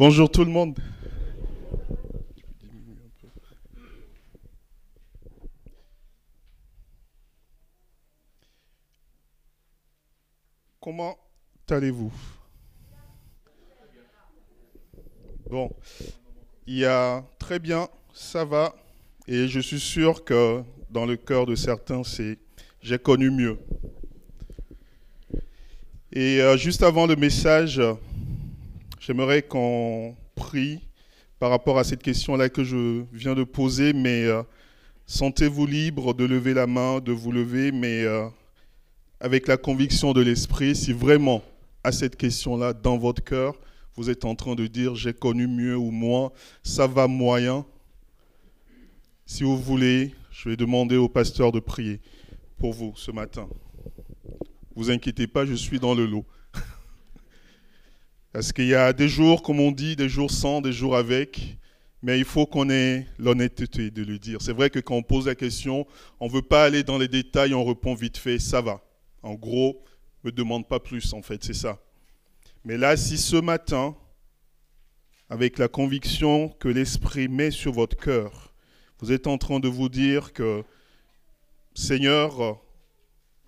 Bonjour tout le monde. Comment allez-vous? Bon, il y a très bien, ça va, et je suis sûr que dans le cœur de certains, c'est j'ai connu mieux. Et euh, juste avant le message, j'aimerais qu'on prie par rapport à cette question-là que je viens de poser, mais euh, sentez-vous libre de lever la main, de vous lever, mais euh, avec la conviction de l'esprit, si vraiment à cette question-là, dans votre cœur, vous êtes en train de dire j'ai connu mieux ou moins, ça va moyen. Si vous voulez, je vais demander au pasteur de prier pour vous ce matin. Vous inquiétez pas, je suis dans le lot. Parce qu'il y a des jours, comme on dit, des jours sans, des jours avec, mais il faut qu'on ait l'honnêteté de le dire. C'est vrai que quand on pose la question, on ne veut pas aller dans les détails, on répond vite fait, ça va. En gros, ne me demande pas plus, en fait, c'est ça. Mais là, si ce matin, avec la conviction que l'Esprit met sur votre cœur, vous êtes en train de vous dire que, Seigneur,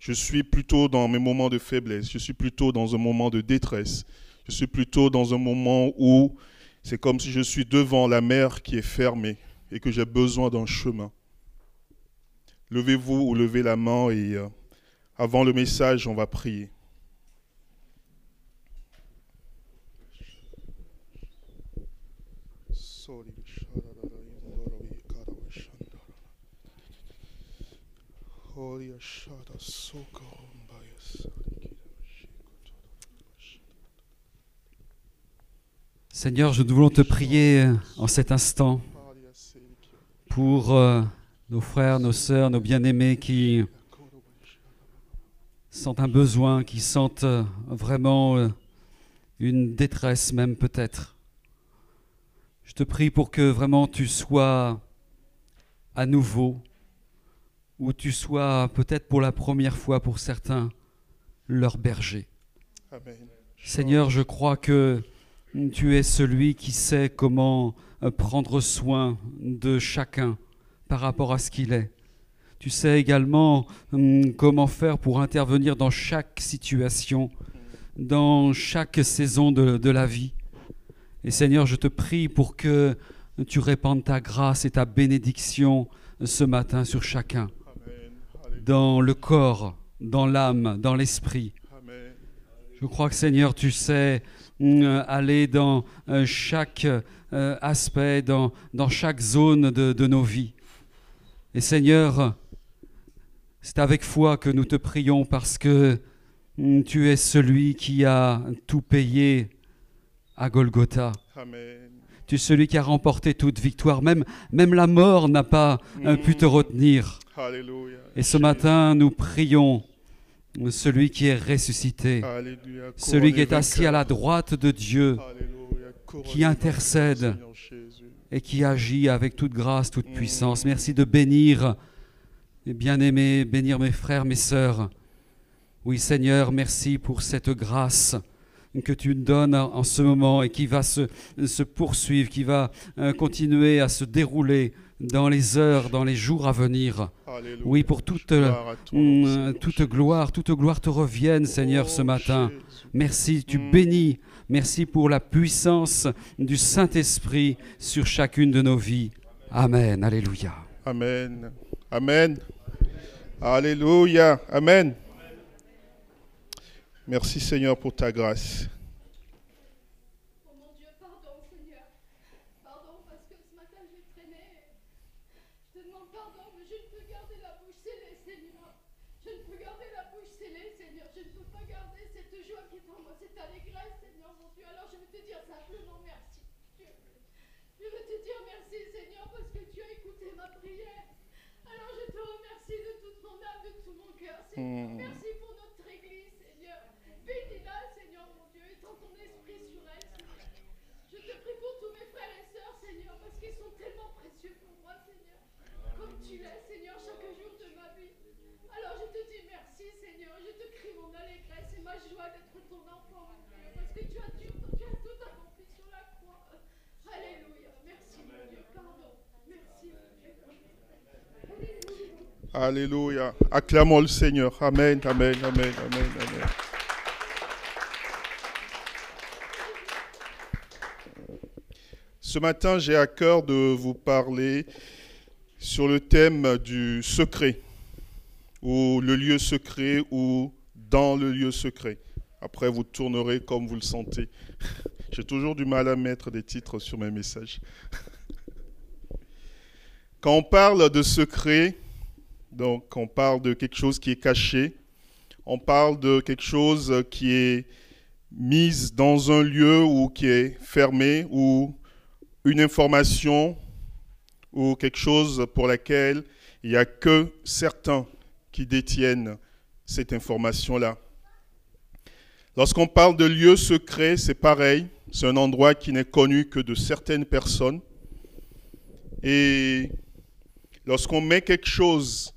je suis plutôt dans mes moments de faiblesse, je suis plutôt dans un moment de détresse, je suis plutôt dans un moment où c'est comme si je suis devant la mer qui est fermée et que j'ai besoin d'un chemin. Levez-vous ou levez la main et euh, avant le message, on va prier. Seigneur, nous voulons te prier en cet instant pour euh, nos frères, nos sœurs, nos bien-aimés qui sentent un besoin, qui sentent euh, vraiment euh, une détresse même peut-être. Je te prie pour que vraiment tu sois à nouveau, ou tu sois peut-être pour la première fois pour certains leur berger. Seigneur, je crois que tu es celui qui sait comment euh, prendre soin de chacun par rapport à ce qu'il est. Tu sais également hum, comment faire pour intervenir dans chaque situation, dans chaque saison de, la vie. Et Seigneur, je te prie pour que tu répandes ta grâce et ta bénédiction ce matin sur chacun, dans le corps, dans l'âme, dans l'esprit. Je crois que Seigneur, tu sais euh, aller dans euh, chaque euh, aspect, dans, dans chaque zone de, de nos vies. Et Seigneur, c'est avec foi que nous te prions parce que mm, tu es celui qui a tout payé à Golgotha. Tu es celui qui a remporté toute victoire. Même, même la mort n'a pas pu te retenir. Et ce matin, nous prions celui qui est ressuscité, celui qui est assis à la droite de Dieu, qui intercède et qui agit avec toute grâce, toute mm. puissance. Merci de bénir, bien-aimés, bénir mes frères, mes sœurs. Oui, Seigneur, merci pour cette grâce que tu nous donnes en ce moment et qui va se, se poursuivre, qui va euh, continuer à se dérouler dans les heures, dans les jours à venir. Oui, pour toute, mm, toute gloire, toute gloire te revienne, Seigneur, ce matin. Merci, tu mm. bénis. Merci pour la puissance du Saint-Esprit sur chacune de nos vies. Amen. Alléluia. Amen. Amen. Alléluia. Amen. Merci Seigneur pour ta grâce. d'être ton enfant, parce que tu as, tu, tu as sur la croix. Alléluia. Merci, mon Dieu. Pardon. Merci, mon Dieu. Alléluia. Acclamons le Seigneur. Amen, amen, amen, amen, amen. Ce matin, j'ai à cœur de vous parler sur le thème du secret, ou le lieu secret, ou dans le lieu secret. Après, vous tournerez comme vous le sentez. J'ai toujours du mal à mettre des titres sur mes messages. Quand on parle de secret, donc on parle de quelque chose qui est caché, on parle de quelque chose qui est mise dans un lieu ou qui est fermé ou une information ou quelque chose pour laquelle il n'y a que certains qui détiennent cette information-là. Lorsqu'on parle de lieu secret, c'est pareil. C'est un endroit qui n'est connu que de certaines personnes. Et lorsqu'on met quelque chose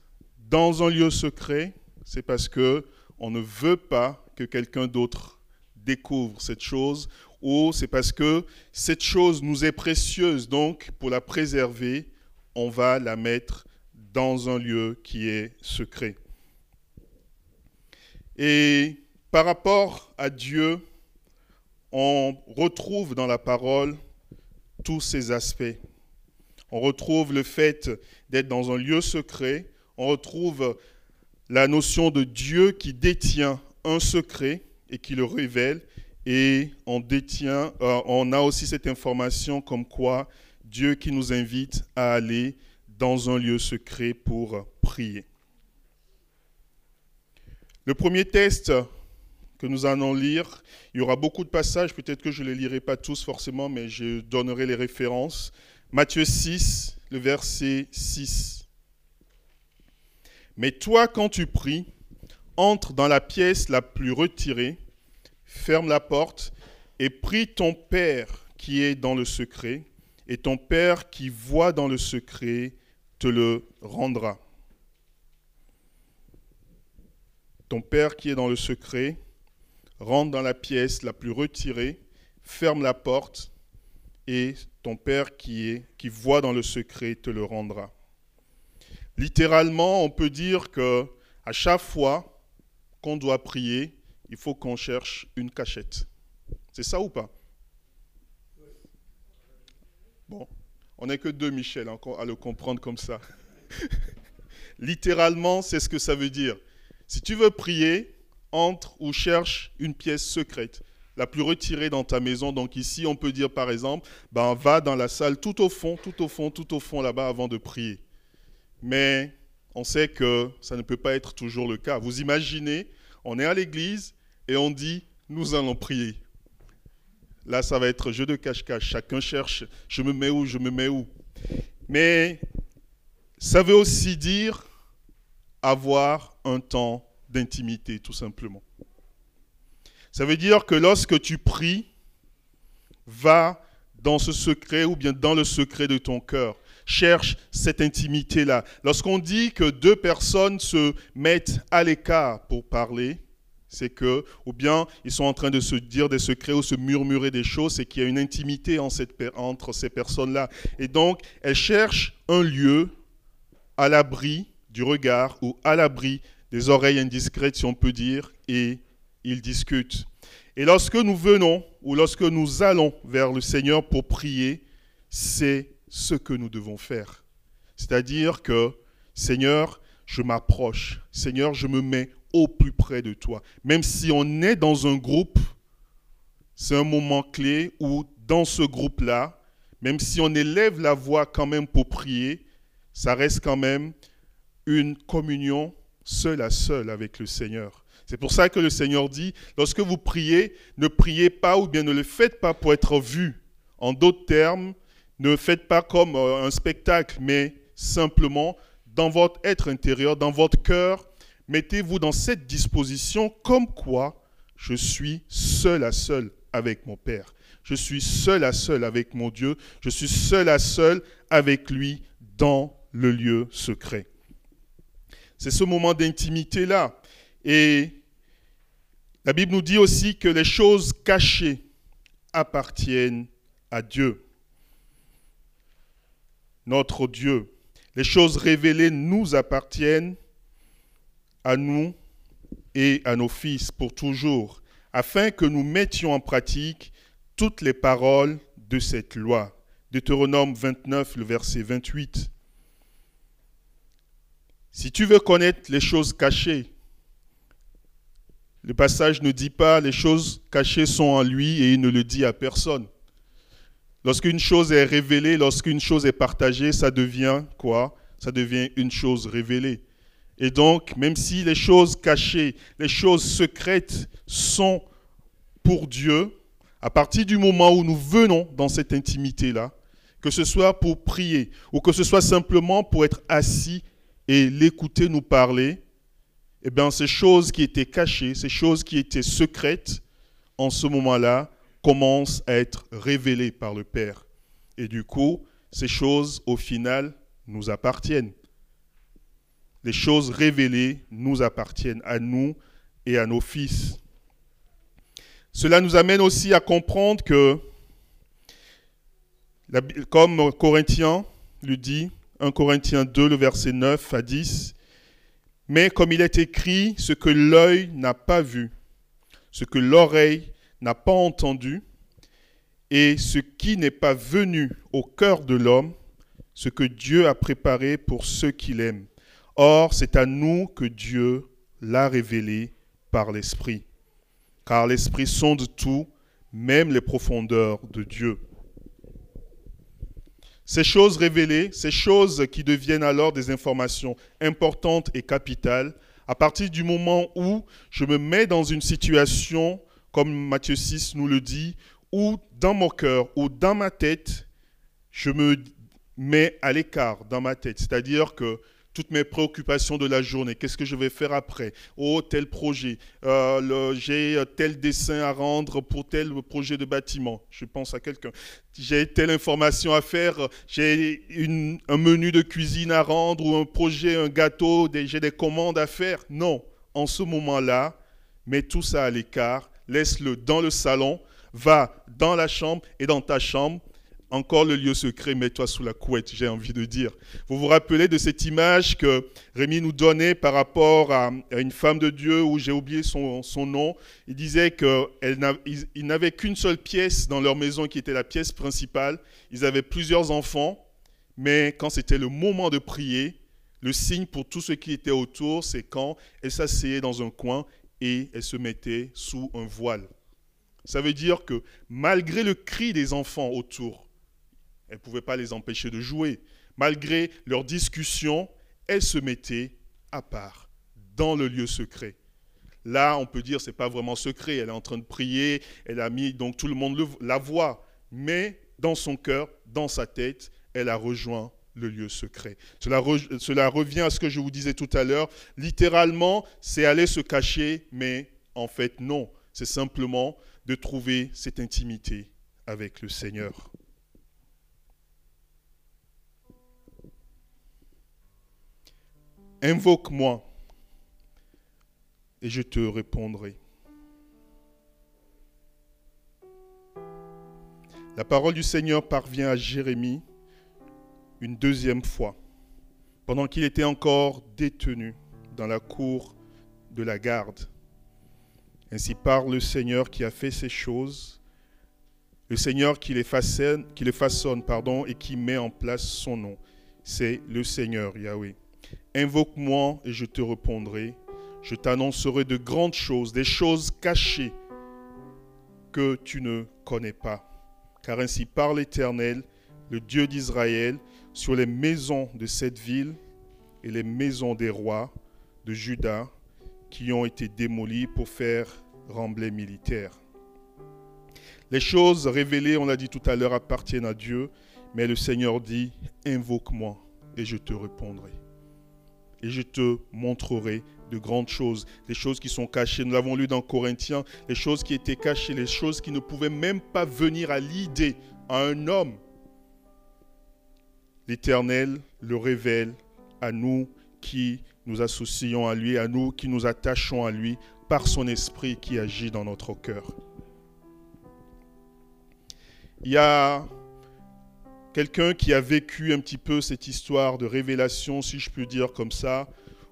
dans un lieu secret, c'est parce que on ne veut pas que quelqu'un d'autre découvre cette chose ou c'est parce que cette chose nous est précieuse, donc pour la préserver, on va la mettre dans un lieu qui est secret. Et par rapport à Dieu, on retrouve dans la parole tous ces aspects. On retrouve le fait d'être dans un lieu secret, on retrouve la notion de Dieu qui détient un secret et qui le révèle, et on détient, euh, on a aussi cette information comme quoi Dieu qui nous invite à aller dans un lieu secret pour prier. Le premier test que nous allons lire, il y aura beaucoup de passages, peut-être que je ne les lirai pas tous forcément, mais je donnerai les références. Matthieu 6, le verset 6. Mais toi, quand tu pries, entre dans la pièce la plus retirée ferme la porte et prie ton Père qui est dans le secret, et ton Père qui voit dans le secret te le rendra. Ton Père qui est dans le secret rentre dans la pièce la plus retirée, ferme la porte, et ton Père qui est qui voit dans le secret te le rendra. Littéralement, on peut dire que à chaque fois qu'on doit prier, il faut qu'on cherche une cachette. C'est ça ou pas? Bon, on n'est que deux, Michel, encore à le comprendre comme ça. Littéralement, c'est ce que ça veut dire. Si tu veux prier, entre ou cherche une pièce secrète, la plus retirée dans ta maison. Donc ici, on peut dire par exemple, ben, va dans la salle tout au fond, tout au fond, tout au fond là-bas avant de prier. Mais on sait que ça ne peut pas être toujours le cas. Vous imaginez, on est à l'église, et on dit, nous allons prier. Là, ça va être jeu de cache-cache. Chacun cherche, je me mets où, je me mets où. Mais ça veut aussi dire avoir un temps d'intimité, tout simplement. Ça veut dire que lorsque tu pries, va dans ce secret ou bien dans le secret de ton cœur. Cherche cette intimité-là. Lorsqu'on dit que deux personnes se mettent à l'écart pour parler, c'est que, ou bien ils sont en train de se dire des secrets ou se murmurer des choses, c'est qu'il y a une intimité entre ces personnes-là. Et donc, elles cherchent un lieu à l'abri du regard ou à l'abri des oreilles indiscrètes, si on peut dire, et ils discutent. Et lorsque nous venons ou lorsque nous allons vers le Seigneur pour prier, c'est ce que nous devons faire. C'est-à-dire que, Seigneur, je m'approche. Seigneur, je me mets au plus près de toi. Même si on est dans un groupe, c'est un moment clé où dans ce groupe-là, même si on élève la voix quand même pour prier, ça reste quand même une communion seul à seul avec le Seigneur. C'est pour ça que le Seigneur dit, lorsque vous priez, ne priez pas ou bien ne le faites pas pour être vu. En d'autres termes, ne faites pas comme euh, un spectacle, mais simplement dans votre être intérieur, dans votre cœur, mettez-vous dans cette disposition comme quoi je suis seul à seul avec mon Père. Je suis seul à seul avec mon Dieu. Je suis seul à seul avec lui dans le lieu secret. C'est ce moment d'intimité-là. Et la Bible nous dit aussi que les choses cachées appartiennent à Dieu. Notre Dieu. Les choses révélées nous appartiennent à nous et à nos fils pour toujours, afin que nous mettions en pratique toutes les paroles de cette loi. Deutéronome 29, le verset 28. Si tu veux connaître les choses cachées, le passage ne dit pas les choses cachées sont en lui et il ne le dit à personne. Lorsqu'une chose est révélée, lorsqu'une chose est partagée, ça devient quoi? Ça devient une chose révélée. Et donc, même si les choses cachées, les choses secrètes sont pour Dieu, à partir du moment où nous venons dans cette intimité-là, que ce soit pour prier ou que ce soit simplement pour être assis et l'écouter nous parler, eh bien, ces choses qui étaient cachées, ces choses qui étaient secrètes, en ce moment-là, commencent à être révélées par le Père. Et du coup, ces choses, au final, nous appartiennent. Les choses révélées nous appartiennent à nous et à nos fils. Cela nous amène aussi à comprendre que, comme Corinthiens le dit, 1 Corinthiens 2, le verset 9 à 10, mais comme il est écrit, ce que l'œil n'a pas vu, ce que l'oreille n'a pas entendu, et ce qui n'est pas venu au cœur de l'homme, ce que Dieu a préparé pour ceux qui l'aiment. Or, c'est à nous que Dieu l'a révélé par l'Esprit. Car l'Esprit sonde tout, même les profondeurs de Dieu. Ces choses révélées, ces choses qui deviennent alors des informations importantes et capitales, à partir du moment où je me mets dans une situation, comme Matthieu 6 nous le dit, où dans mon cœur ou dans ma tête, je me mets à l'écart dans ma tête. C'est-à-dire que toutes mes préoccupations de la journée, qu'est-ce que je vais faire après? Oh, tel projet, euh, j'ai tel dessin à rendre pour tel projet de bâtiment, je pense à quelqu'un. J'ai telle information à faire, j'ai un menu de cuisine à rendre ou un projet, un gâteau, j'ai des commandes à faire. Non, en ce moment-là, mets tout ça à l'écart, laisse-le dans le salon, va dans la chambre et dans ta chambre, encore le lieu secret, mets-toi sous la couette, j'ai envie de dire. Vous vous rappelez de cette image que Rémi nous donnait par rapport à, une femme de Dieu où j'ai oublié son, nom. Il disait qu'ils n'avaient qu'une seule pièce dans leur maison qui était la pièce principale. Ils avaient plusieurs enfants, mais quand c'était le moment de prier, le signe pour tous ceux qui étaient autour, c'est quand elle s'asseyait dans un coin et elle se mettait sous un voile. Ça veut dire que malgré le cri des enfants autour, elle ne pouvait pas les empêcher de jouer. Malgré leurs discussions, elle se mettait à part, dans le lieu secret. Là, on peut dire c'est pas vraiment secret. Elle est en train de prier. Elle a mis donc tout le monde la voit, mais dans son cœur, dans sa tête, elle a rejoint le lieu secret. Cela, cela revient à ce que je vous disais tout à l'heure. Littéralement, c'est aller se cacher, mais en fait non. C'est simplement de trouver cette intimité avec le Seigneur. Invoque-moi et je te répondrai. La parole du Seigneur parvient à Jérémie une deuxième fois, pendant qu'il était encore détenu dans la cour de la garde. Ainsi parle le Seigneur qui a fait ces choses, le Seigneur qui les façonne, pardon, et qui met en place son nom. C'est le Seigneur Yahweh. Invoque-moi et je te répondrai. Je t'annoncerai de grandes choses, des choses cachées que tu ne connais pas. Car ainsi parle l'Éternel, le Dieu d'Israël, sur les maisons de cette ville et les maisons des rois de Juda qui ont été démolies pour faire remblai militaire. Les choses révélées, on l'a dit tout à l'heure, appartiennent à Dieu, mais le Seigneur dit, invoque-moi et je te répondrai et je te montrerai de grandes choses, des choses qui sont cachées. Nous l'avons lu dans Corinthiens, les choses qui étaient cachées, les choses qui ne pouvaient même pas venir à l'idée à un homme. L'Éternel le révèle à nous qui nous associons à lui, à nous qui nous attachons à lui par son esprit qui agit dans notre cœur. Il y a quelqu'un qui a vécu un petit peu cette histoire de révélation, si je peux dire comme ça,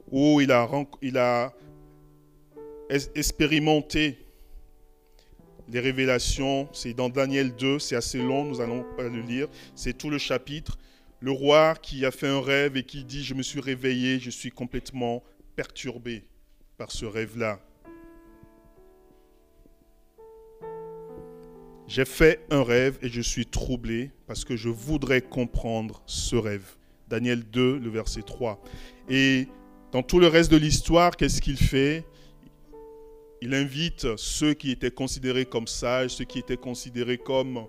où il a, il a expérimenté les révélations. C'est dans Daniel 2, c'est assez long, nous allons pas le lire. C'est tout le chapitre. Le roi qui a fait un rêve et qui dit, je me suis réveillé, je suis complètement perturbé par ce rêve-là. J'ai fait un rêve et je suis troublé parce que je voudrais comprendre ce rêve. Daniel 2, le verset 3. Et dans tout le reste de l'histoire, qu'est-ce qu'il fait? Il invite ceux qui étaient considérés comme sages, ceux qui étaient considérés comme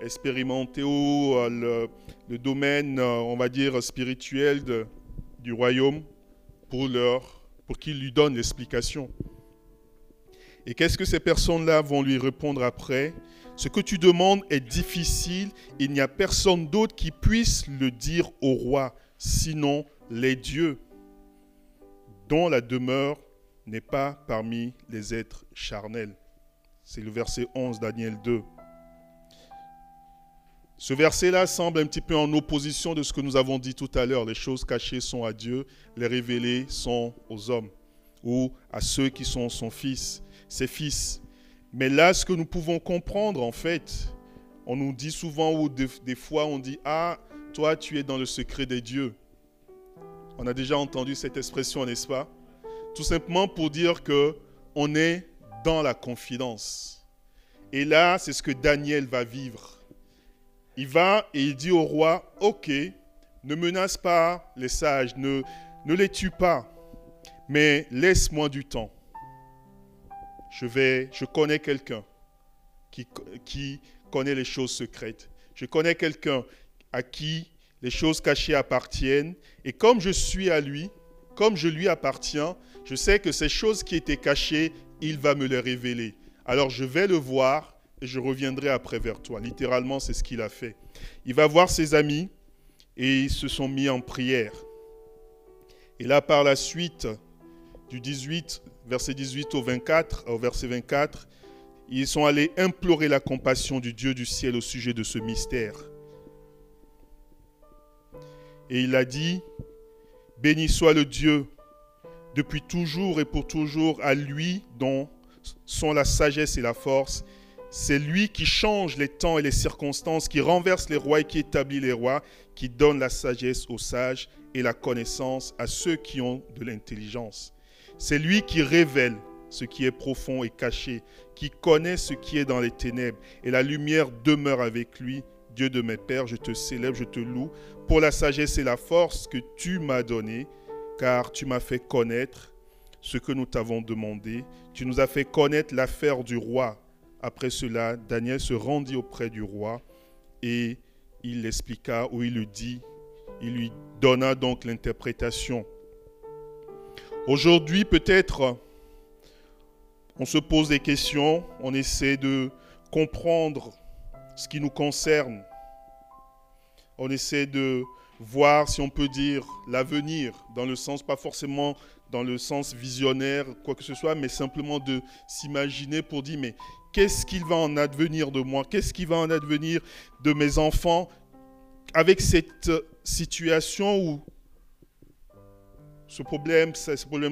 expérimentés ou euh, le, domaine, euh, on va dire, spirituel du royaume pour, leur, pour qu'ils lui donnent l'explication. Et qu'est-ce que ces personnes-là vont lui répondre après? Ce que tu demandes est difficile. Il n'y a personne d'autre qui puisse le dire au roi, sinon les dieux, dont la demeure n'est pas parmi les êtres charnels. C'est le verset 11, Daniel 2. Ce verset-là semble un petit peu en opposition de ce que nous avons dit tout à l'heure. Les choses cachées sont à Dieu, les révélées sont aux hommes ou à ceux qui sont son fils ses fils. Mais là, ce que nous pouvons comprendre, en fait, on nous dit souvent, ou des, fois on dit, ah, toi, tu es dans le secret des dieux. On a déjà entendu cette expression, n'est-ce pas? Tout simplement pour dire que on est dans la confidence. Et là, c'est ce que Daniel va vivre. Il va et il dit au roi, ok, ne menace pas les sages, ne, ne les tue pas, mais laisse-moi du temps je connais quelqu'un qui, qui connaît les choses secrètes. Je connais quelqu'un à qui les choses cachées appartiennent. Et comme je suis à lui, comme je lui appartiens, je sais que ces choses qui étaient cachées, il va me les révéler. Alors je vais le voir et je reviendrai après vers toi. Littéralement, c'est ce qu'il a fait. Il va voir ses amis et ils se sont mis en prière. Et là, par la suite, du 18 verset 18 au 24, au verset 24, ils sont allés implorer la compassion du Dieu du ciel au sujet de ce mystère. Et il a dit, Béni soit le Dieu depuis toujours et pour toujours, à lui dont sont la sagesse et la force. C'est lui qui change les temps et les circonstances, qui renverse les rois et qui établit les rois, qui donne la sagesse aux sages et la connaissance à ceux qui ont de l'intelligence. C'est lui qui révèle ce qui est profond et caché, qui connaît ce qui est dans les ténèbres, et la lumière demeure avec lui. Dieu de mes pères, je te célèbre, je te loue pour la sagesse et la force que tu m'as donnée, car tu m'as fait connaître ce que nous t'avons demandé. Tu nous as fait connaître l'affaire du roi. Après cela, Daniel se rendit auprès du roi et il l'expliqua ou il lui dit, il lui donna donc l'interprétation. Aujourd'hui, peut-être, on se pose des questions, on essaie de comprendre ce qui nous concerne. On essaie de voir, si on peut dire, l'avenir, dans le sens, pas forcément dans le sens visionnaire, quoi que ce soit, mais simplement de s'imaginer pour dire, mais qu'est-ce qu'il va en advenir de moi? Qu'est-ce qui va en advenir de mes enfants avec cette situation où ce problème,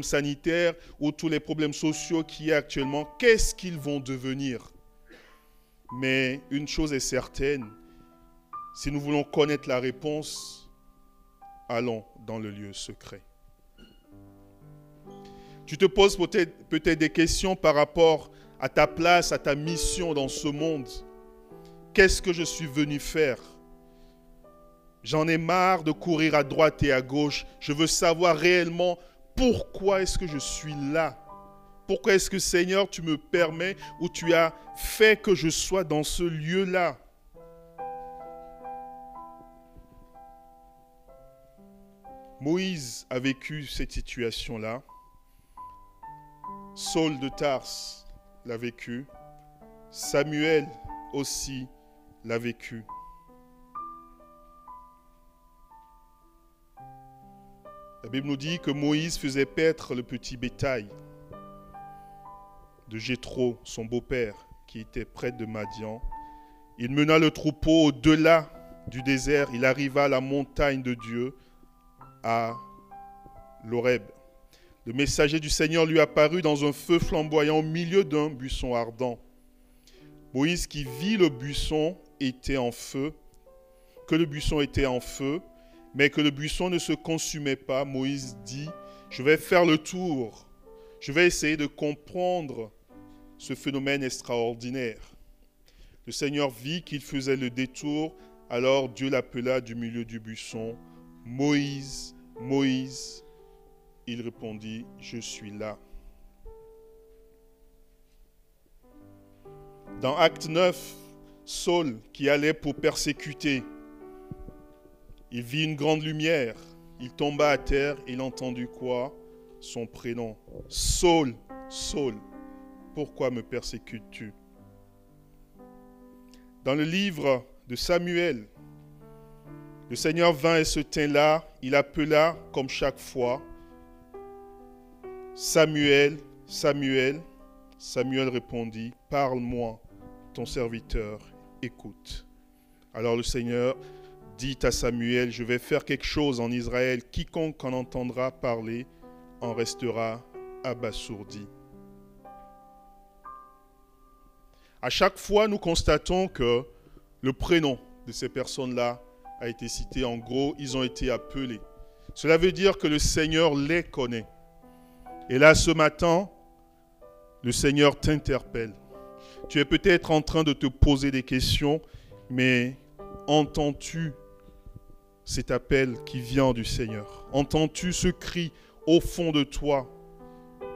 sanitaire ou tous les problèmes sociaux qu'il y a actuellement, qu'est-ce qu'ils vont devenir? Mais une chose est certaine, si nous voulons connaître la réponse, allons dans le lieu secret. Tu te poses peut-être peut des questions par rapport à ta place, à ta mission dans ce monde. Qu'est-ce que je suis venu faire? J'en ai marre de courir à droite et à gauche. Je veux savoir réellement pourquoi est-ce que je suis là. Pourquoi est-ce que Seigneur, tu me permets ou tu as fait que je sois dans ce lieu-là? Moïse a vécu cette situation-là. Saul de Tars l'a vécu. Samuel aussi l'a vécu. La Bible nous dit que Moïse faisait paître le petit bétail de Jéthro, son beau-père, qui était près de Madian. Il mena le troupeau au-delà du désert, il arriva à la montagne de Dieu, à l'Horeb. Le messager du Seigneur lui apparut dans un feu flamboyant au milieu d'un buisson ardent. Moïse qui vit le buisson était en feu, que le buisson était en feu, mais que le buisson ne se consumait pas, Moïse dit, je vais faire le tour, je vais essayer de comprendre ce phénomène extraordinaire. Le Seigneur vit qu'il faisait le détour, alors Dieu l'appela du milieu du buisson, Moïse, Moïse. Il répondit, je suis là. Dans Acte 9, Saul, qui allait pour persécuter, il vit une grande lumière. Il tomba à terre. Il entendit quoi? Son prénom. Saul, Saul, pourquoi me persécutes-tu? Dans le livre de Samuel, le Seigneur vint et se tint là. Il appela, comme chaque fois, Samuel, Samuel. Samuel répondit, Parle-moi, ton serviteur écoute. Alors le Seigneur dit à Samuel, je vais faire quelque chose en Israël, quiconque en entendra parler en restera abasourdi. À chaque fois, nous constatons que le prénom de ces personnes-là a été cité. En gros, ils ont été appelés. Cela veut dire que le Seigneur les connaît. Et là, ce matin, le Seigneur t'interpelle. Tu es peut-être en train de te poser des questions, mais entends-tu cet appel qui vient du Seigneur. Entends-tu ce cri au fond de toi?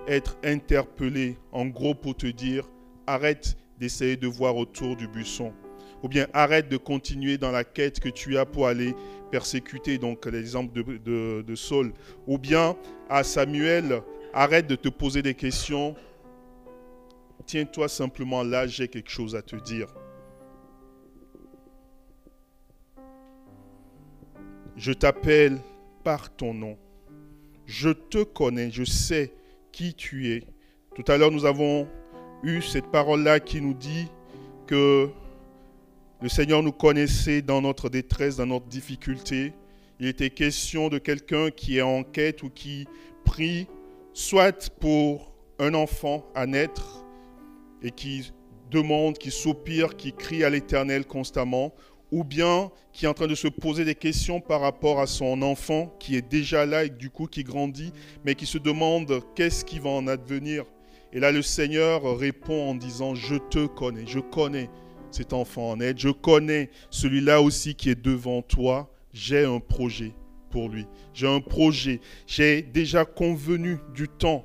Être interpellé en gros pour te dire arrête d'essayer de voir autour du buisson. Ou bien arrête de continuer dans la quête que tu as pour aller persécuter, donc l'exemple de, de, de Saul, ou bien à Samuel, arrête de te poser des questions, tiens-toi simplement là, j'ai quelque chose à te dire. Je t'appelle par ton nom. Je te connais, je sais qui tu es. Tout à l'heure, nous avons eu cette parole-là qui nous dit que le Seigneur nous connaissait dans notre détresse, dans notre difficulté. Il était question de quelqu'un qui est en quête ou qui prie, soit pour un enfant à naître et qui demande, qui soupire, qui crie à l'Éternel constamment, ou bien qui est en train de se poser des questions par rapport à son enfant qui est déjà là et du coup qui grandit, mais qui se demande qu'est-ce qui va en advenir. Et là, le Seigneur répond en disant, je te connais, je connais cet enfant en aide, je connais celui-là aussi qui est devant toi, j'ai un projet pour lui, j'ai un projet, j'ai déjà convenu du temps.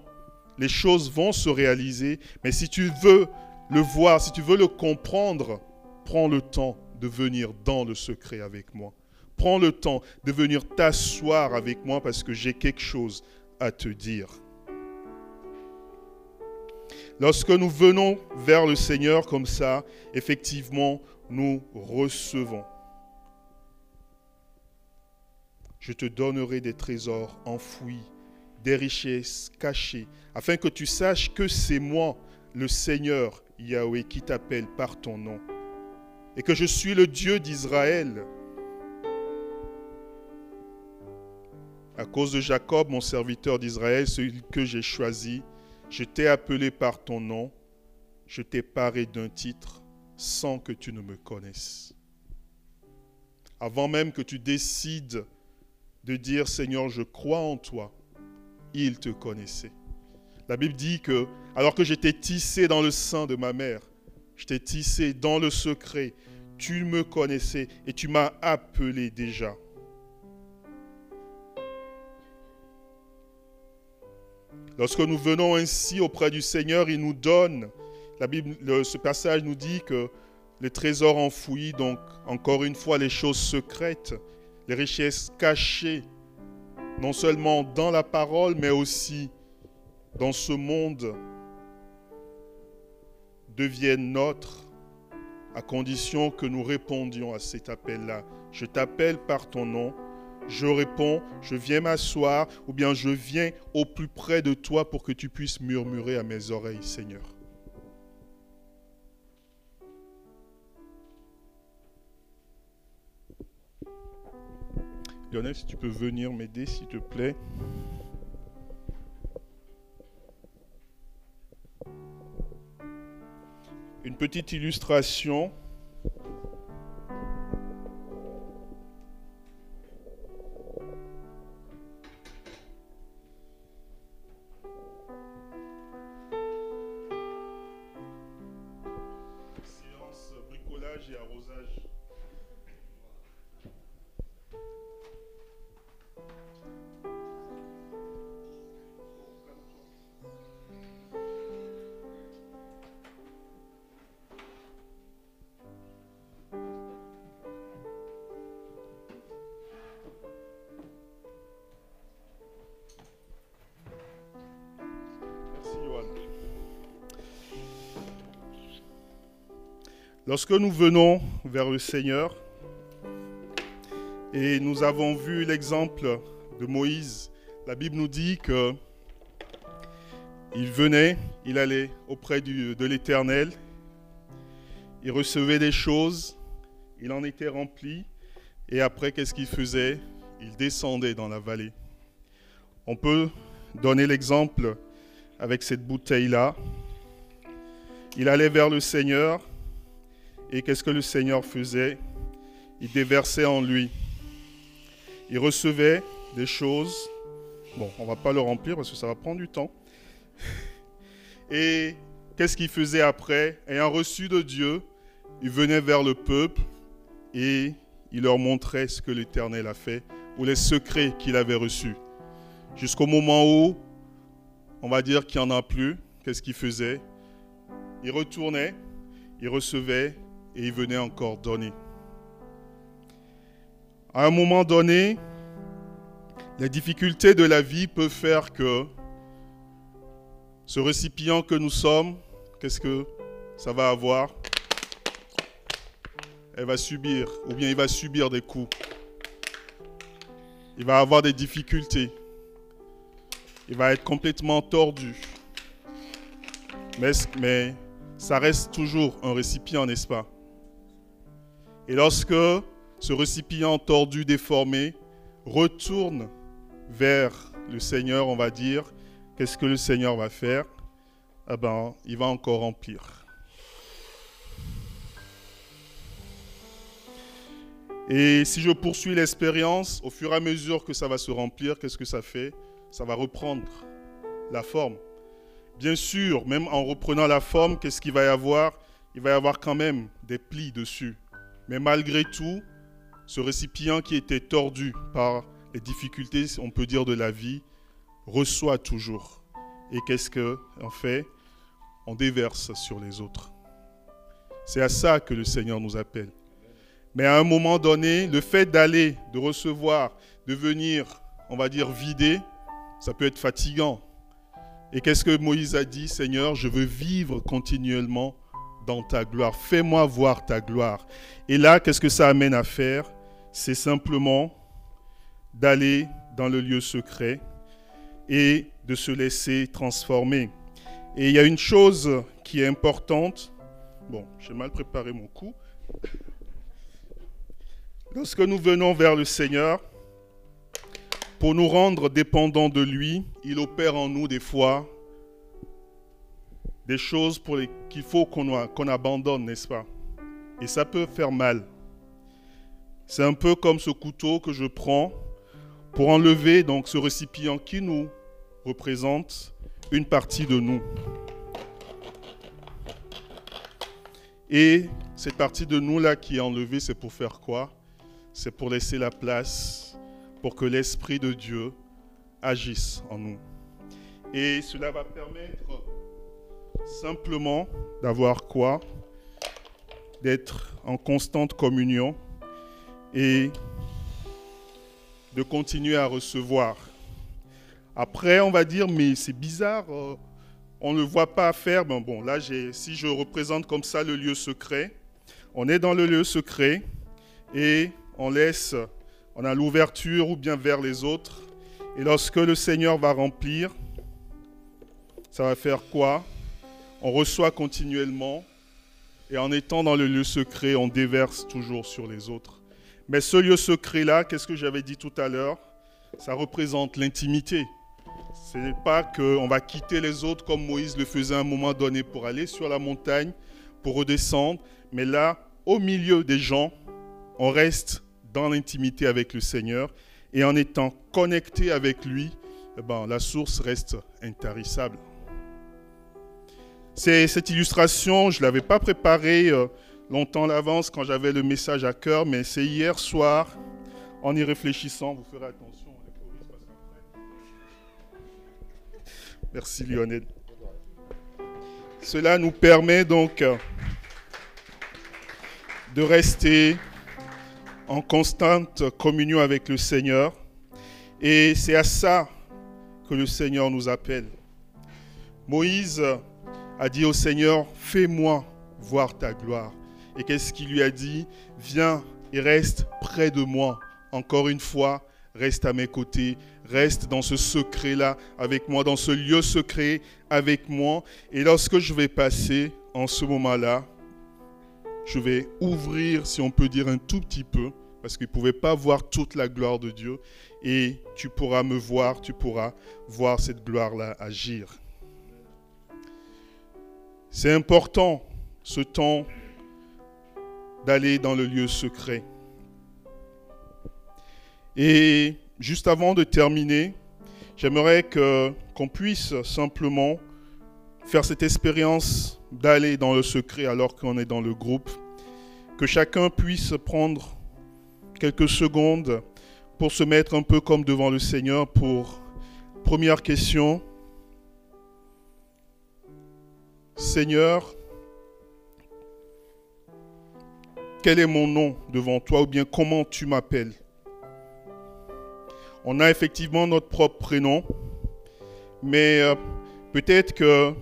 Les choses vont se réaliser, mais si tu veux le voir, si tu veux le comprendre, prends le temps de venir dans le secret avec moi. Prends le temps de venir t'asseoir avec moi parce que j'ai quelque chose à te dire. Lorsque nous venons vers le Seigneur comme ça, effectivement, nous recevons. Je te donnerai des trésors enfouis, des richesses cachées, afin que tu saches que c'est moi, le Seigneur Yahweh, qui t'appelle par ton nom et que je suis le Dieu d'Israël. À cause de Jacob, mon serviteur d'Israël, celui que j'ai choisi, je t'ai appelé par ton nom, je t'ai paré d'un titre sans que tu ne me connaisses. Avant même que tu décides de dire Seigneur, je crois en toi, il te connaissait. La Bible dit que alors que j'étais tissé dans le sein de ma mère, je t'ai tissé dans le secret. Tu me connaissais et tu m'as appelé déjà. Lorsque nous venons ainsi auprès du Seigneur, il nous donne, ce passage nous dit que les trésors enfouis, donc encore une fois les choses secrètes, les richesses cachées, non seulement dans la parole, mais aussi dans ce monde deviennent nôtres à condition que nous répondions à cet appel-là. Je t'appelle par ton nom, je réponds, je viens m'asseoir ou bien je viens au plus près de toi pour que tu puisses murmurer à mes oreilles, Seigneur. Lionel, si tu peux venir m'aider, s'il te plaît. Une petite illustration. Lorsque nous venons vers le Seigneur, et nous avons vu l'exemple de Moïse, la Bible nous dit que il venait, il allait auprès de l'Éternel, il recevait des choses, il en était rempli, et après, qu'est-ce qu'il faisait? Il descendait dans la vallée. On peut donner l'exemple avec cette bouteille-là. Il allait vers le Seigneur, et qu'est-ce que le Seigneur faisait? Il déversait en lui. Il recevait des choses. Bon, on va pas le remplir parce que ça va prendre du temps. Et qu'est-ce qu'il faisait après? Ayant reçu de Dieu, il venait vers le peuple et il leur montrait ce que l'Éternel a fait ou les secrets qu'il avait reçus. Jusqu'au moment où, on va dire qu'il n'y en a plus, qu'est-ce qu'il faisait? Il retournait, il recevait et il venait encore donner. À un moment donné, les difficultés de la vie peuvent faire que ce récipient que nous sommes, qu'est-ce que ça va avoir? Elle va subir, ou bien il va subir des coups. Il va avoir des difficultés. Il va être complètement tordu. Mais, mais ça reste toujours un récipient, n'est-ce pas? Et lorsque ce récipient tordu, déformé, retourne vers le Seigneur, on va dire, qu'est-ce que le Seigneur va faire? Ah ben, il va encore remplir. Et si je poursuis l'expérience, au fur et à mesure que ça va se remplir, qu'est-ce que ça fait? Ça va reprendre la forme. Bien sûr, même en reprenant la forme, qu'est-ce qu'il va y avoir? Il va y avoir quand même des plis dessus. Mais malgré tout, ce récipient qui était tordu par les difficultés, on peut dire, de la vie, reçoit toujours. Et qu'est-ce qu'on fait On déverse sur les autres. C'est à ça que le Seigneur nous appelle. Mais à un moment donné, le fait d'aller, de recevoir, de venir, on va dire, vider, ça peut être fatigant. Et qu'est-ce que Moïse a dit? Seigneur, je veux vivre continuellement dans ta gloire. Fais-moi voir ta gloire. Et là, qu'est-ce que ça amène à faire? C'est simplement d'aller dans le lieu secret et de se laisser transformer. Et il y a une chose qui est importante. Bon, j'ai mal préparé mon coup. Lorsque nous venons vers le Seigneur, pour nous rendre dépendants de lui, il opère en nous des fois des choses pour les qu'il faut qu'on qu'on abandonne, n'est-ce pas? Et ça peut faire mal. C'est un peu comme ce couteau que je prends pour enlever donc ce récipient qui nous représente une partie de nous. Et cette partie de nous là qui est enlevée, c'est pour faire quoi? C'est pour laisser la place pour que l'Esprit de Dieu agisse en nous. Et cela va permettre simplement d'avoir quoi D'être en constante communion et de continuer à recevoir. Après, on va dire, mais c'est bizarre, euh, on ne le voit pas faire. Bon, là, si je représente comme ça le lieu secret, on est dans le lieu secret et on laisse, on a l'ouverture ou bien vers les autres. Et lorsque le Seigneur va remplir, ça va faire quoi? On reçoit continuellement et en étant dans le lieu secret, on déverse toujours sur les autres. Mais ce lieu secret-là, qu'est-ce que j'avais dit tout à l'heure? Ça représente l'intimité. Ce n'est pas qu'on va quitter les autres comme Moïse le faisait à un moment donné pour aller sur la montagne, pour redescendre. Mais là, au milieu des gens, on reste dans l'intimité avec le Seigneur et en étant connecté avec lui, eh ben, la source reste intarissable. C'est cette illustration, je ne l'avais pas préparée euh, longtemps à l'avance quand j'avais le message à cœur, mais c'est hier soir, en y réfléchissant, vous ferez attention. Merci Lionel. Cela nous permet donc euh, de rester en constante communion avec le Seigneur. Et c'est à ça que le Seigneur nous appelle. Moïse a dit au Seigneur, fais-moi voir ta gloire. Et qu'est-ce qu'il lui a dit? Viens et reste près de moi. Encore une fois, reste à mes côtés, reste dans ce secret-là avec moi, dans ce lieu secret avec moi. Et lorsque je vais passer en ce moment-là, je vais ouvrir, si on peut dire, un tout petit peu, parce qu'il ne pouvait pas voir toute la gloire de Dieu. Et tu pourras me voir, tu pourras voir cette gloire-là agir. C'est important, ce temps d'aller dans le lieu secret. Et juste avant de terminer, j'aimerais qu'on puisse simplement faire cette expérience d'aller dans le secret alors qu'on est dans le groupe, que chacun puisse prendre quelques secondes pour se mettre un peu comme devant le Seigneur pour première question. Seigneur, quel est mon nom devant toi ou bien comment tu m'appelles? On a effectivement notre propre prénom, mais euh, peut-être que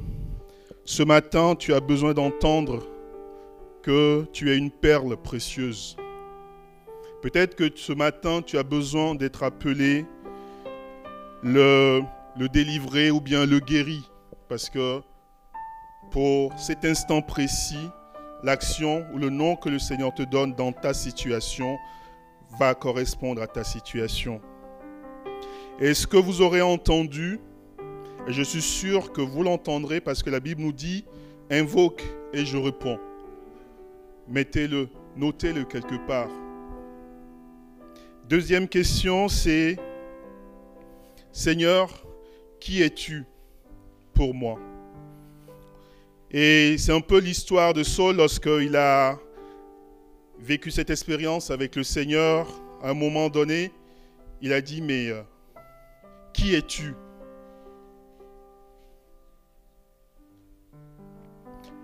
ce matin tu as besoin d'entendre que tu es une perle précieuse. Peut-être que ce matin tu as besoin d'être appelé le, le délivré ou bien le guéri, parce que pour cet instant précis, l'action ou le nom que le Seigneur te donne dans ta situation va correspondre à ta situation. Et ce que vous aurez entendu, et je suis sûr que vous l'entendrez parce que la Bible nous dit, invoque et je réponds. Mettez-le, notez-le quelque part. Deuxième question, c'est, Seigneur, qui es-tu pour moi? Et c'est un peu l'histoire de Saul lorsqu'il a vécu cette expérience avec le Seigneur. À un moment donné, il a dit, mais euh, qui es-tu?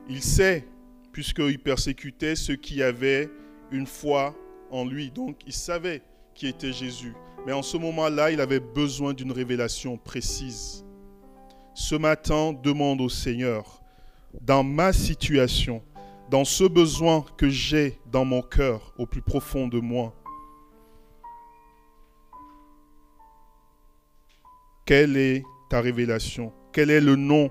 Il sait, puisqu'il persécutait ceux qui avaient une foi en lui. Donc il savait qui était Jésus. Mais en ce moment-là, il avait besoin d'une révélation précise. Ce matin, demande au Seigneur, dans ma situation, dans ce besoin que j'ai dans mon cœur, au plus profond de moi. Quelle est ta révélation? Quel est le nom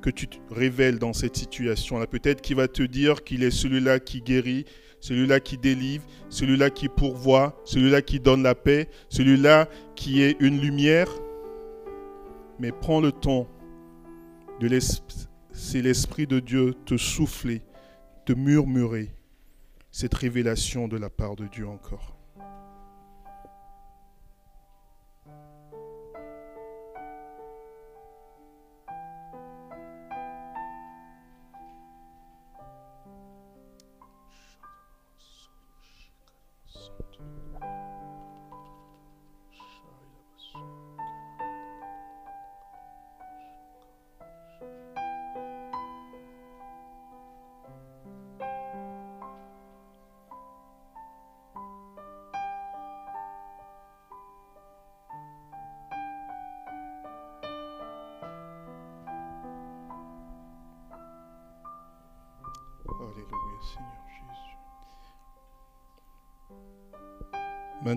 que tu révèles dans cette situation-là? Peut-être qu'il va te dire qu'il est celui-là qui guérit, celui-là qui délivre, celui-là qui pourvoit, celui-là qui donne la paix, celui-là qui est une lumière. Mais prends le temps de c'est l'Esprit de Dieu te souffler, te murmurer cette révélation de la part de Dieu encore.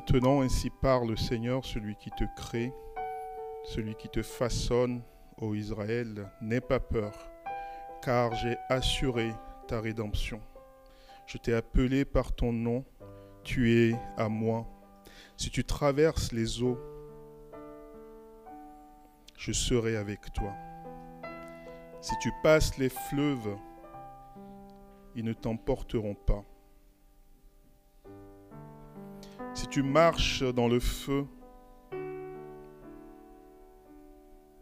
Maintenant, ainsi parle le Seigneur, celui qui te crée, celui qui te façonne, ô Israël, n'aie pas peur, car j'ai assuré ta rédemption. Je t'ai appelé par ton nom, tu es à moi. Si tu traverses les eaux, je serai avec toi. Si tu passes les fleuves, ils ne t'emporteront pas. Tu marches dans le feu,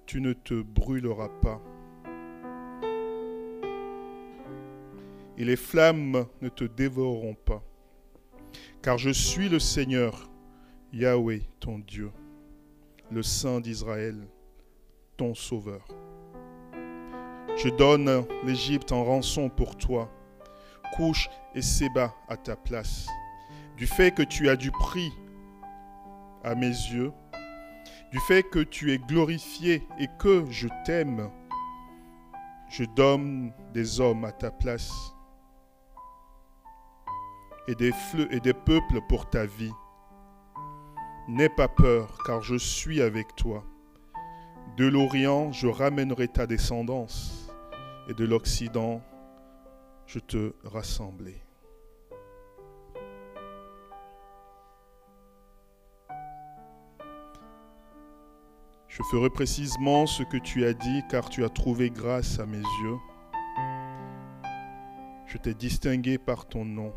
tu ne te brûleras pas. Et les flammes ne te dévoreront pas. Car je suis le Seigneur, Yahweh, ton Dieu, le Saint d'Israël, ton Sauveur. Je donne l'Égypte en rançon pour toi, couche et Séba à ta place. Du fait que tu as du prix à mes yeux, du fait que tu es glorifié et que je t'aime, je donne des hommes à ta place et des et des peuples pour ta vie. N'aie pas peur, car je suis avec toi. De l'Orient, je ramènerai ta descendance, et de l'Occident, je te rassemblerai. Je ferai précisément ce que tu as dit, car tu as trouvé grâce à mes yeux. Je t'ai distingué par ton nom.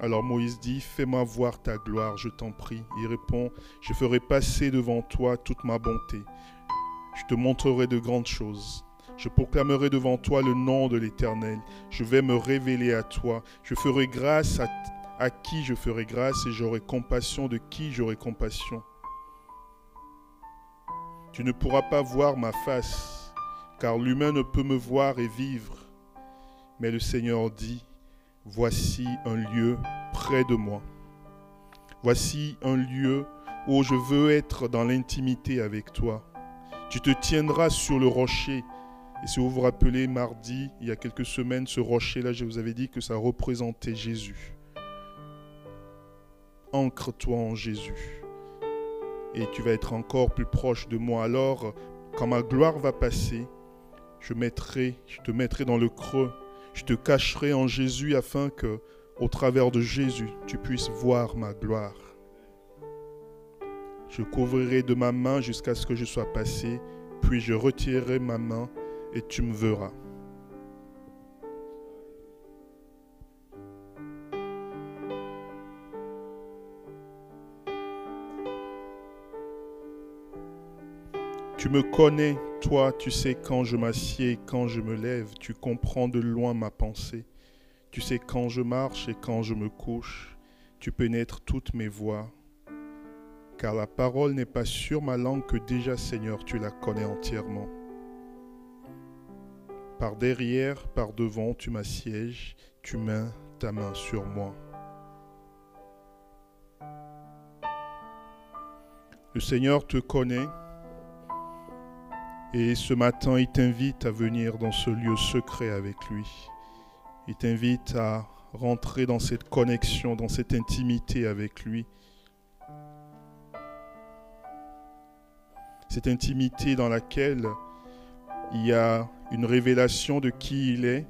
Alors Moïse dit, fais-moi voir ta gloire, je t'en prie. Il répond, je ferai passer devant toi toute ma bonté. Je te montrerai de grandes choses. Je proclamerai devant toi le nom de l'Éternel. Je vais me révéler à toi. Je ferai grâce à, qui je ferai grâce et j'aurai compassion de qui j'aurai compassion. Tu ne pourras pas voir ma face, car l'humain ne peut me voir et vivre. Mais le Seigneur dit, voici un lieu près de moi. Voici un lieu où je veux être dans l'intimité avec toi. Tu te tiendras sur le rocher. Et si vous vous rappelez, mardi, il y a quelques semaines, ce rocher-là, je vous avais dit que ça représentait Jésus. Ancre-toi en Jésus et tu vas être encore plus proche de moi. Alors, quand ma gloire va passer, je mettrai, je te mettrai dans le creux, je te cacherai en Jésus afin que, au travers de Jésus, tu puisses voir ma gloire. Je couvrirai de ma main jusqu'à ce que je sois passé, puis je retirerai ma main et tu me verras. Tu me connais, toi, tu sais quand je m'assieds, quand je me lève, tu comprends de loin ma pensée. Tu sais quand je marche et quand je me couche, tu pénètres toutes mes voies. Car la parole n'est pas sur ma langue que déjà, Seigneur, tu la connais entièrement. Par derrière, par devant, tu m'assièges, tu mets ta main sur moi. Le Seigneur te connaît et ce matin, il t'invite à venir dans ce lieu secret avec lui. Il t'invite à rentrer dans cette connexion, dans cette intimité avec lui. Cette intimité dans laquelle il y a une révélation de qui il est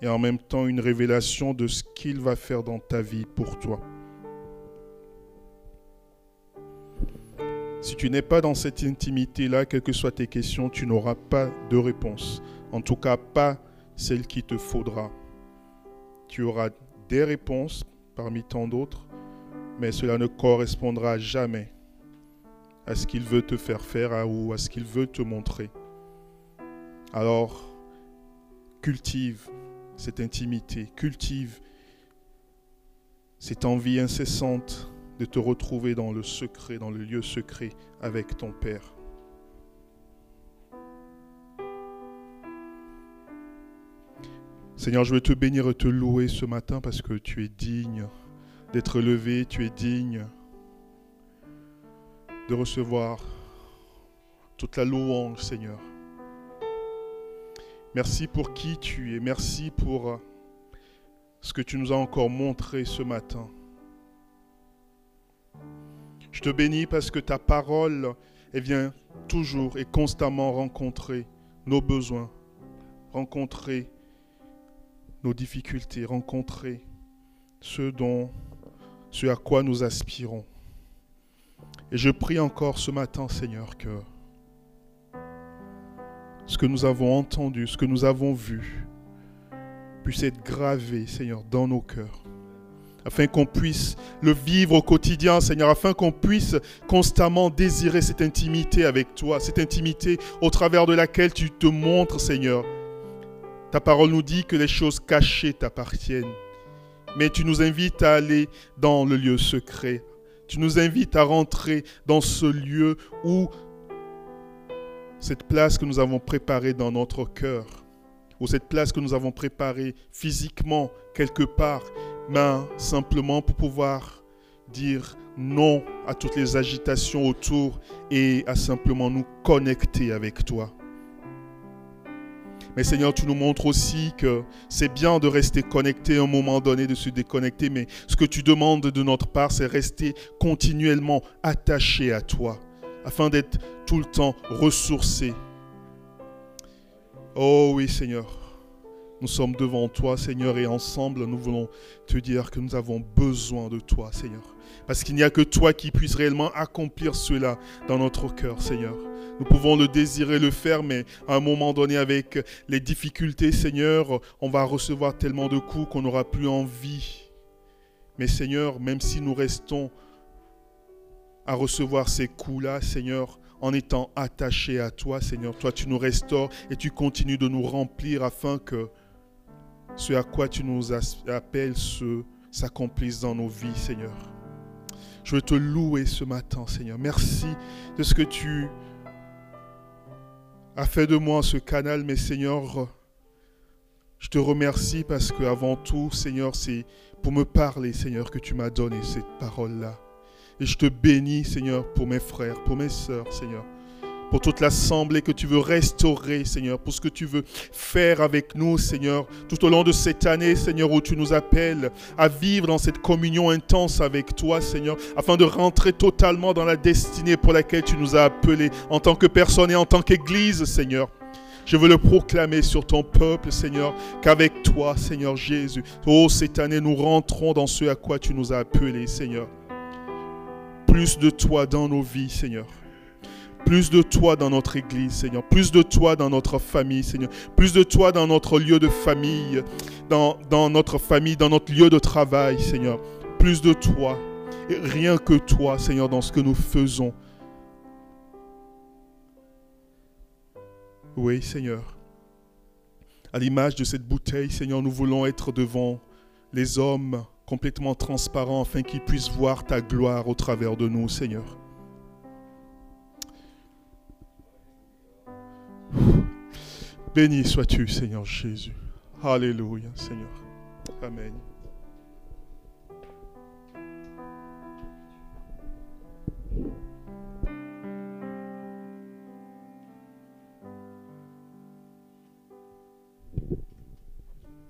et en même temps une révélation de ce qu'il va faire dans ta vie pour toi. Si tu n'es pas dans cette intimité-là, quelles que soient tes questions, tu n'auras pas de réponse. En tout cas, pas celle qu'il te faudra. Tu auras des réponses parmi tant d'autres, mais cela ne correspondra jamais à ce qu'il veut te faire faire ou à ce qu'il veut te montrer. Alors, cultive cette intimité, cultive cette envie incessante de te retrouver dans le secret, dans le lieu secret avec ton Père. Seigneur, je veux te bénir et te louer ce matin parce que tu es digne d'être levé, tu es digne de recevoir toute la louange, Seigneur. Merci pour qui tu es, merci pour ce que tu nous as encore montré ce matin. Je te bénis parce que ta parole, vient toujours et constamment rencontrer nos besoins, rencontrer nos difficultés, rencontrer ce dont, ce à quoi nous aspirons. Et je prie encore ce matin, Seigneur, que ce que nous avons entendu, ce que nous avons vu, puisse être gravé, Seigneur, dans nos cœurs. Afin qu'on puisse le vivre au quotidien, Seigneur, afin qu'on puisse constamment désirer cette intimité avec toi, cette intimité au travers de laquelle tu te montres, Seigneur. Ta parole nous dit que les choses cachées t'appartiennent, mais tu nous invites à aller dans le lieu secret, tu nous invites à rentrer dans ce lieu où cette place que nous avons préparée dans notre cœur, ou cette place que nous avons préparée physiquement quelque part, mais simplement pour pouvoir dire non à toutes les agitations autour et à simplement nous connecter avec toi. Mais Seigneur, tu nous montres aussi que c'est bien de rester connecté à un moment donné, de se déconnecter, mais ce que tu demandes de notre part, c'est rester continuellement attaché à toi, afin d'être tout le temps ressourcé. Oh oui, Seigneur. Nous sommes devant toi, Seigneur, et ensemble, nous voulons te dire que nous avons besoin de toi, Seigneur. Parce qu'il n'y a que toi qui puisses réellement accomplir cela dans notre cœur, Seigneur. Nous pouvons le désirer, le faire, mais à un moment donné, avec les difficultés, Seigneur, on va recevoir tellement de coups qu'on n'aura plus envie. Mais Seigneur, même si nous restons à recevoir ces coups-là, Seigneur, en étant attachés à toi, Seigneur, toi tu nous restaures et tu continues de nous remplir afin que ce à quoi tu nous appelles s'accomplisse dans nos vies, Seigneur. Je veux te louer ce matin, Seigneur. Merci de ce que tu a fait de moi ce canal, mais Seigneur, je te remercie parce que avant tout, Seigneur, c'est pour me parler, Seigneur, que tu m'as donné cette parole-là. Et je te bénis, Seigneur, pour mes frères, pour mes sœurs, Seigneur pour toute l'assemblée que tu veux restaurer, Seigneur, pour ce que tu veux faire avec nous, Seigneur, tout au long de cette année, Seigneur, où tu nous appelles à vivre dans cette communion intense avec toi, Seigneur, afin de rentrer totalement dans la destinée pour laquelle tu nous as appelés en tant que personne et en tant qu'Église, Seigneur. Je veux le proclamer sur ton peuple, Seigneur, qu'avec toi, Seigneur Jésus, oh, cette année, nous rentrons dans ce à quoi tu nous as appelés, Seigneur. Plus de toi dans nos vies, Seigneur. Plus de toi dans notre église, Seigneur. Plus de toi dans notre famille, Seigneur. Plus de toi dans notre lieu de famille, dans, notre famille, dans notre lieu de travail, Seigneur. Plus de toi. Rien que toi, Seigneur, dans ce que nous faisons. Oui, Seigneur. À l'image de cette bouteille, Seigneur, nous voulons être devant les hommes complètement transparents afin qu'ils puissent voir ta gloire au travers de nous, Seigneur. Béni sois-tu, Seigneur Jésus. Alléluia, Seigneur. Amen.